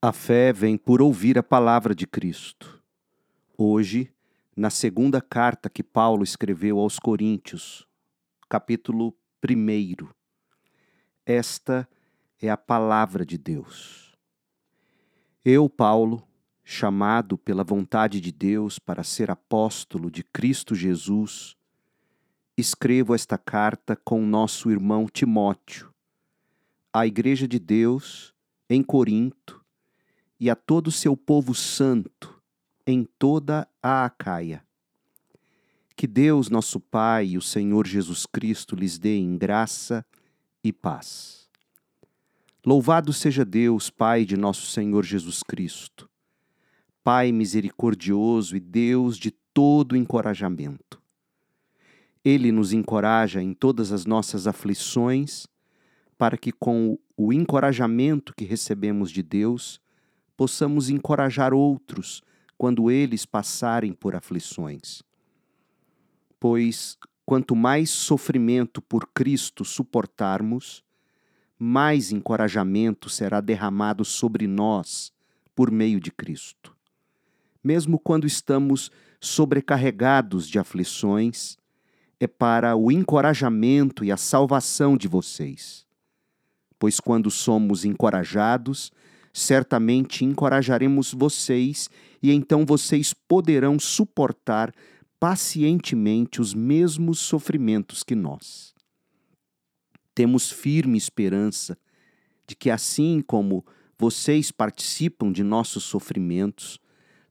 A fé vem por ouvir a palavra de Cristo. Hoje, na segunda carta que Paulo escreveu aos Coríntios, capítulo 1. Esta é a palavra de Deus. Eu, Paulo, chamado pela vontade de Deus para ser apóstolo de Cristo Jesus, escrevo esta carta com nosso irmão Timóteo, à Igreja de Deus em Corinto e a todo o seu povo santo em toda a Acaia. Que Deus, nosso Pai e o Senhor Jesus Cristo lhes dê em graça e paz. Louvado seja Deus, Pai de nosso Senhor Jesus Cristo, Pai misericordioso e Deus de todo encorajamento. Ele nos encoraja em todas as nossas aflições, para que com o encorajamento que recebemos de Deus, possamos encorajar outros quando eles passarem por aflições. Pois quanto mais sofrimento por Cristo suportarmos, mais encorajamento será derramado sobre nós por meio de Cristo. Mesmo quando estamos sobrecarregados de aflições, é para o encorajamento e a salvação de vocês. Pois quando somos encorajados, certamente encorajaremos vocês e então vocês poderão suportar pacientemente os mesmos sofrimentos que nós. Temos firme esperança de que, assim como vocês participam de nossos sofrimentos,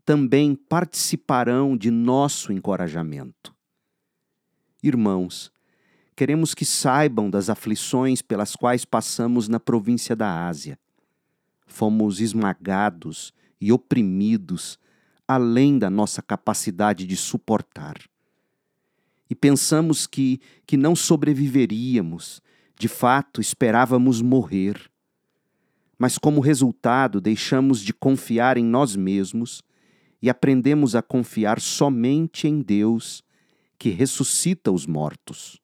também participarão de nosso encorajamento. Irmãos, queremos que saibam das aflições pelas quais passamos na província da Ásia fomos esmagados e oprimidos além da nossa capacidade de suportar. E pensamos que, que não sobreviveríamos, de fato esperávamos morrer. Mas, como resultado, deixamos de confiar em nós mesmos e aprendemos a confiar somente em Deus, que ressuscita os mortos.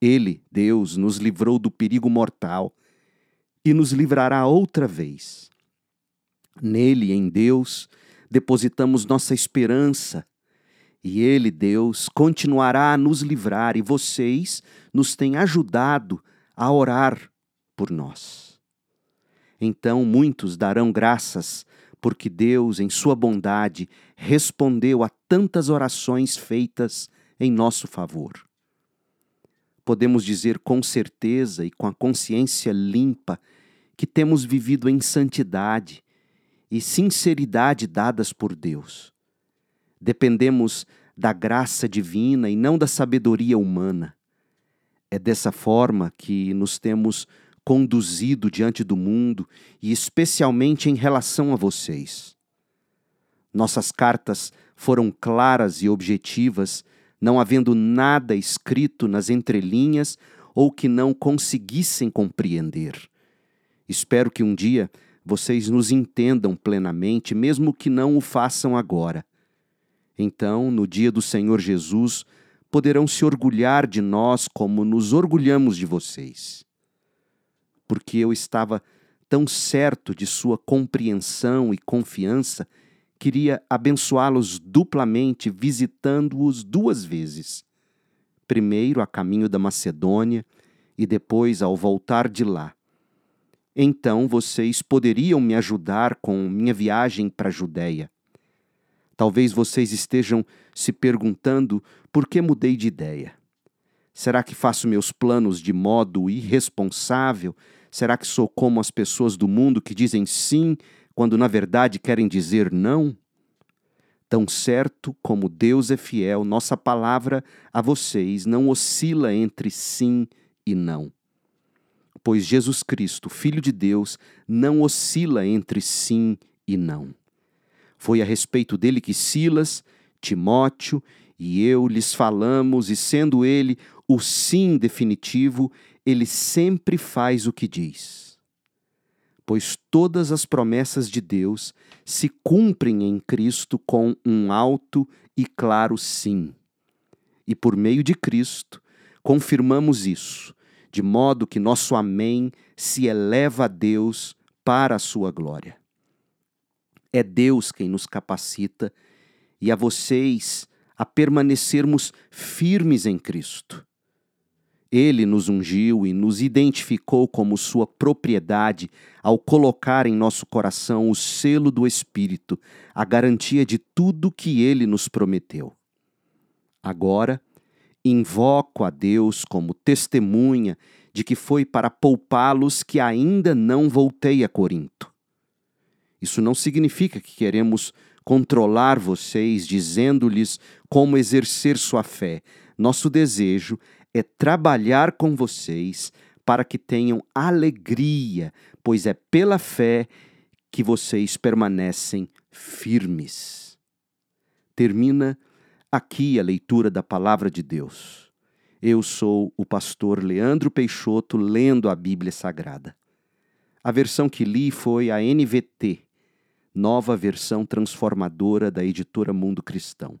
Ele, Deus, nos livrou do perigo mortal e nos livrará outra vez. Nele, em Deus, depositamos nossa esperança, e Ele, Deus, continuará a nos livrar, e vocês nos têm ajudado a orar por nós. Então muitos darão graças, porque Deus, em Sua bondade, respondeu a tantas orações feitas em nosso favor. Podemos dizer com certeza e com a consciência limpa que temos vivido em santidade e sinceridade dadas por Deus. Dependemos da graça divina e não da sabedoria humana. É dessa forma que nos temos conduzido diante do mundo e especialmente em relação a vocês. Nossas cartas foram claras e objetivas, não havendo nada escrito nas entrelinhas ou que não conseguissem compreender. Espero que um dia vocês nos entendam plenamente, mesmo que não o façam agora. Então, no dia do Senhor Jesus, poderão se orgulhar de nós como nos orgulhamos de vocês. Porque eu estava tão certo de sua compreensão e confiança, queria abençoá-los duplamente, visitando-os duas vezes. Primeiro a caminho da Macedônia e depois ao voltar de lá então vocês poderiam me ajudar com minha viagem para a Judéia. Talvez vocês estejam se perguntando por que mudei de ideia. Será que faço meus planos de modo irresponsável? Será que sou como as pessoas do mundo que dizem sim quando na verdade querem dizer não? Tão certo como Deus é fiel, nossa palavra a vocês não oscila entre sim e não pois Jesus Cristo, Filho de Deus, não oscila entre sim e não. Foi a respeito dele que Silas, Timóteo e eu lhes falamos, e sendo ele o sim definitivo, ele sempre faz o que diz. Pois todas as promessas de Deus se cumprem em Cristo com um alto e claro sim. E por meio de Cristo, confirmamos isso de modo que nosso Amém se eleva a Deus para a sua glória. É Deus quem nos capacita e a vocês a permanecermos firmes em Cristo. Ele nos ungiu e nos identificou como sua propriedade ao colocar em nosso coração o selo do Espírito, a garantia de tudo que ele nos prometeu. Agora, invoco a Deus como testemunha de que foi para poupá-los que ainda não voltei a Corinto. Isso não significa que queremos controlar vocês, dizendo-lhes como exercer sua fé. Nosso desejo é trabalhar com vocês para que tenham alegria, pois é pela fé que vocês permanecem firmes. Termina aqui a leitura da palavra de Deus. Eu sou o pastor Leandro Peixoto lendo a Bíblia Sagrada. A versão que li foi a NVT, nova versão transformadora da editora Mundo Cristão.